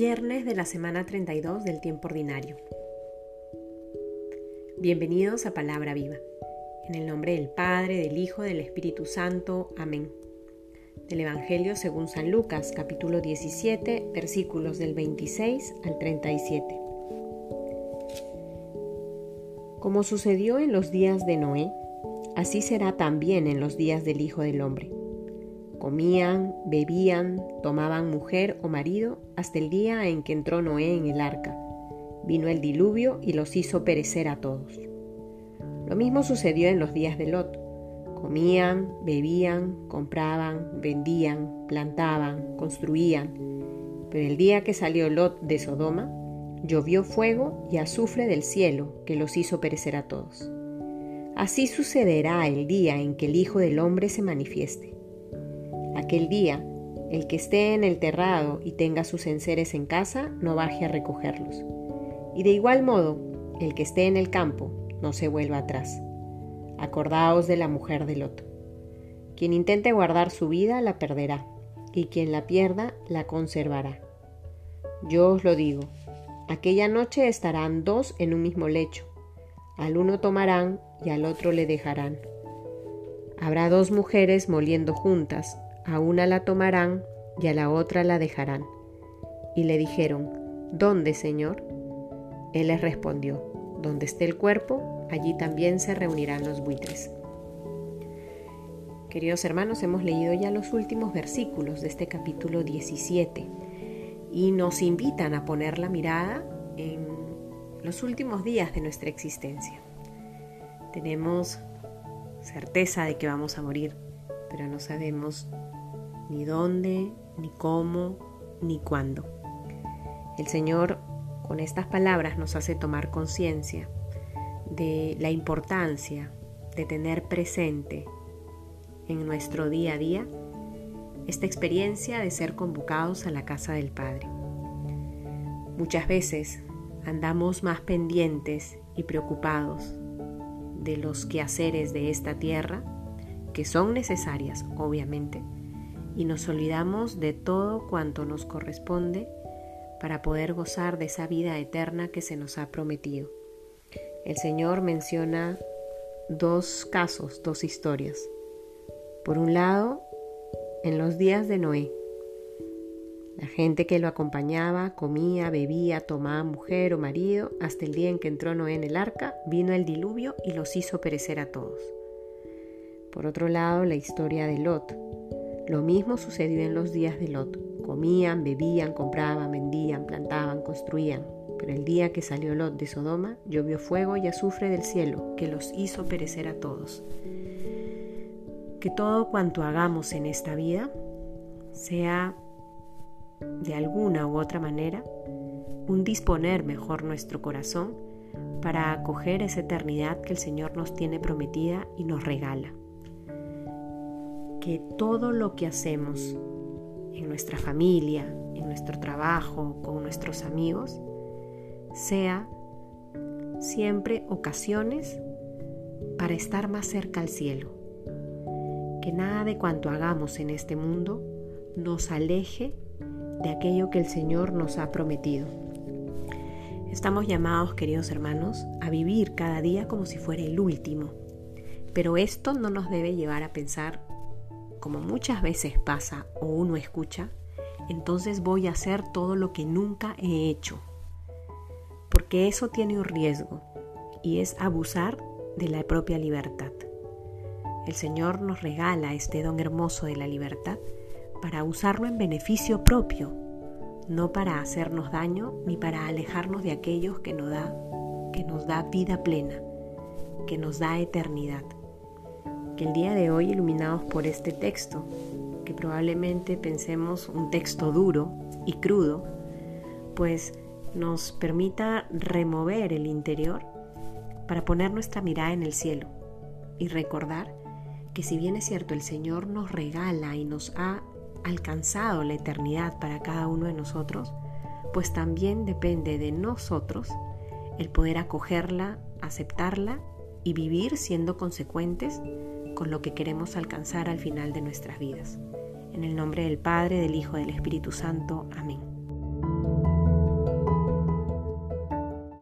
Viernes de la semana 32 del tiempo ordinario. Bienvenidos a Palabra Viva. En el nombre del Padre, del Hijo, del Espíritu Santo. Amén. Del Evangelio según San Lucas, capítulo 17, versículos del 26 al 37. Como sucedió en los días de Noé, así será también en los días del Hijo del Hombre Comían, bebían, tomaban mujer o marido hasta el día en que entró Noé en el arca. Vino el diluvio y los hizo perecer a todos. Lo mismo sucedió en los días de Lot. Comían, bebían, compraban, vendían, plantaban, construían. Pero el día que salió Lot de Sodoma, llovió fuego y azufre del cielo que los hizo perecer a todos. Así sucederá el día en que el Hijo del Hombre se manifieste. Aquel día, el que esté en el terrado y tenga sus enseres en casa, no baje a recogerlos. Y de igual modo, el que esté en el campo, no se vuelva atrás. Acordaos de la mujer de Lot. Quien intente guardar su vida la perderá, y quien la pierda la conservará. Yo os lo digo, aquella noche estarán dos en un mismo lecho, al uno tomarán y al otro le dejarán. Habrá dos mujeres moliendo juntas, a una la tomarán y a la otra la dejarán. Y le dijeron, ¿Dónde, Señor? Él les respondió, Donde esté el cuerpo, allí también se reunirán los buitres. Queridos hermanos, hemos leído ya los últimos versículos de este capítulo 17 y nos invitan a poner la mirada en los últimos días de nuestra existencia. Tenemos certeza de que vamos a morir, pero no sabemos ni dónde, ni cómo, ni cuándo. El Señor con estas palabras nos hace tomar conciencia de la importancia de tener presente en nuestro día a día esta experiencia de ser convocados a la casa del Padre. Muchas veces andamos más pendientes y preocupados de los quehaceres de esta tierra, que son necesarias, obviamente, y nos olvidamos de todo cuanto nos corresponde para poder gozar de esa vida eterna que se nos ha prometido. El Señor menciona dos casos, dos historias. Por un lado, en los días de Noé, la gente que lo acompañaba comía, bebía, tomaba mujer o marido, hasta el día en que entró Noé en el arca, vino el diluvio y los hizo perecer a todos. Por otro lado, la historia de Lot, lo mismo sucedió en los días de Lot. Comían, bebían, compraban, vendían, plantaban, construían. Pero el día que salió Lot de Sodoma, llovió fuego y azufre del cielo, que los hizo perecer a todos. Que todo cuanto hagamos en esta vida sea de alguna u otra manera un disponer mejor nuestro corazón para acoger esa eternidad que el Señor nos tiene prometida y nos regala que todo lo que hacemos en nuestra familia, en nuestro trabajo, con nuestros amigos, sea siempre ocasiones para estar más cerca al cielo. Que nada de cuanto hagamos en este mundo nos aleje de aquello que el Señor nos ha prometido. Estamos llamados, queridos hermanos, a vivir cada día como si fuera el último. Pero esto no nos debe llevar a pensar como muchas veces pasa o uno escucha, entonces voy a hacer todo lo que nunca he hecho. Porque eso tiene un riesgo y es abusar de la propia libertad. El Señor nos regala este don hermoso de la libertad para usarlo en beneficio propio, no para hacernos daño ni para alejarnos de aquellos que nos da, que nos da vida plena, que nos da eternidad el día de hoy, iluminados por este texto, que probablemente pensemos un texto duro y crudo, pues nos permita remover el interior para poner nuestra mirada en el cielo y recordar que si bien es cierto el Señor nos regala y nos ha alcanzado la eternidad para cada uno de nosotros, pues también depende de nosotros el poder acogerla, aceptarla y vivir siendo consecuentes con lo que queremos alcanzar al final de nuestras vidas. En el nombre del Padre, del Hijo, del Espíritu Santo. Amén.